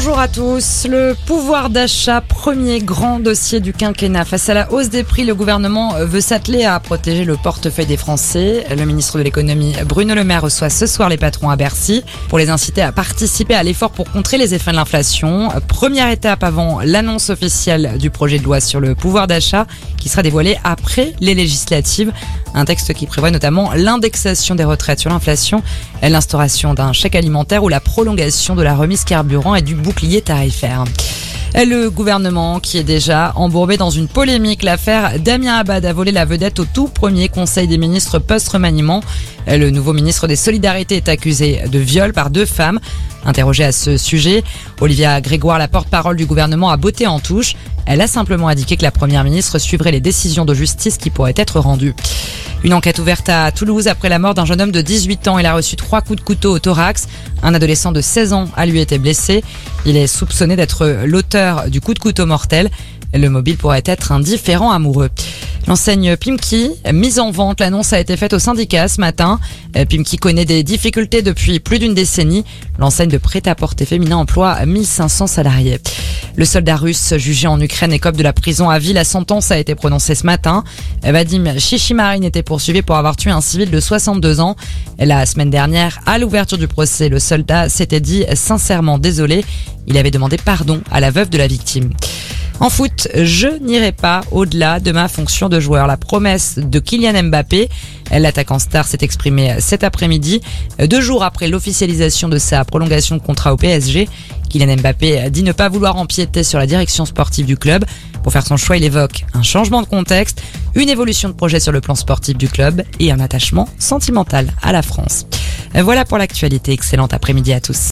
Bonjour à tous. Le pouvoir d'achat, premier grand dossier du quinquennat. Face à la hausse des prix, le gouvernement veut s'atteler à protéger le portefeuille des Français. Le ministre de l'économie, Bruno Le Maire, reçoit ce soir les patrons à Bercy pour les inciter à participer à l'effort pour contrer les effets de l'inflation. Première étape avant l'annonce officielle du projet de loi sur le pouvoir d'achat qui sera dévoilé après les législatives. Un texte qui prévoit notamment l'indexation des retraites sur l'inflation, l'instauration d'un chèque alimentaire ou la prolongation de la remise carburant et du bouclier tarifaire. Le gouvernement qui est déjà embourbé dans une polémique, l'affaire Damien Abad a volé la vedette au tout premier conseil des ministres post-remaniement. Le nouveau ministre des Solidarités est accusé de viol par deux femmes. Interrogée à ce sujet, Olivia Grégoire, la porte-parole du gouvernement, a botté en touche. Elle a simplement indiqué que la première ministre suivrait les décisions de justice qui pourraient être rendues. Une enquête ouverte à Toulouse après la mort d'un jeune homme de 18 ans. Il a reçu trois coups de couteau au thorax. Un adolescent de 16 ans a lui été blessé. Il est soupçonné d'être l'auteur du coup de couteau mortel. Le mobile pourrait être un différent amoureux. L'enseigne Pimki, mise en vente, l'annonce a été faite au syndicat ce matin. Pimki connaît des difficultés depuis plus d'une décennie. L'enseigne de prêt-à-porter féminin emploie 1500 salariés. Le soldat russe jugé en Ukraine écope de la prison à vie. La sentence a été prononcée ce matin. Vadim Shishimarin était poursuivi pour avoir tué un civil de 62 ans. La semaine dernière, à l'ouverture du procès, le soldat s'était dit sincèrement désolé. Il avait demandé pardon à la veuve de la victime. En foot, je n'irai pas au-delà de ma fonction de joueur. La promesse de Kylian Mbappé, l'attaquant star s'est exprimé cet après-midi, deux jours après l'officialisation de sa prolongation de contrat au PSG. Kylian Mbappé dit ne pas vouloir empiéter sur la direction sportive du club. Pour faire son choix, il évoque un changement de contexte, une évolution de projet sur le plan sportif du club et un attachement sentimental à la France. Voilà pour l'actualité. Excellente après-midi à tous.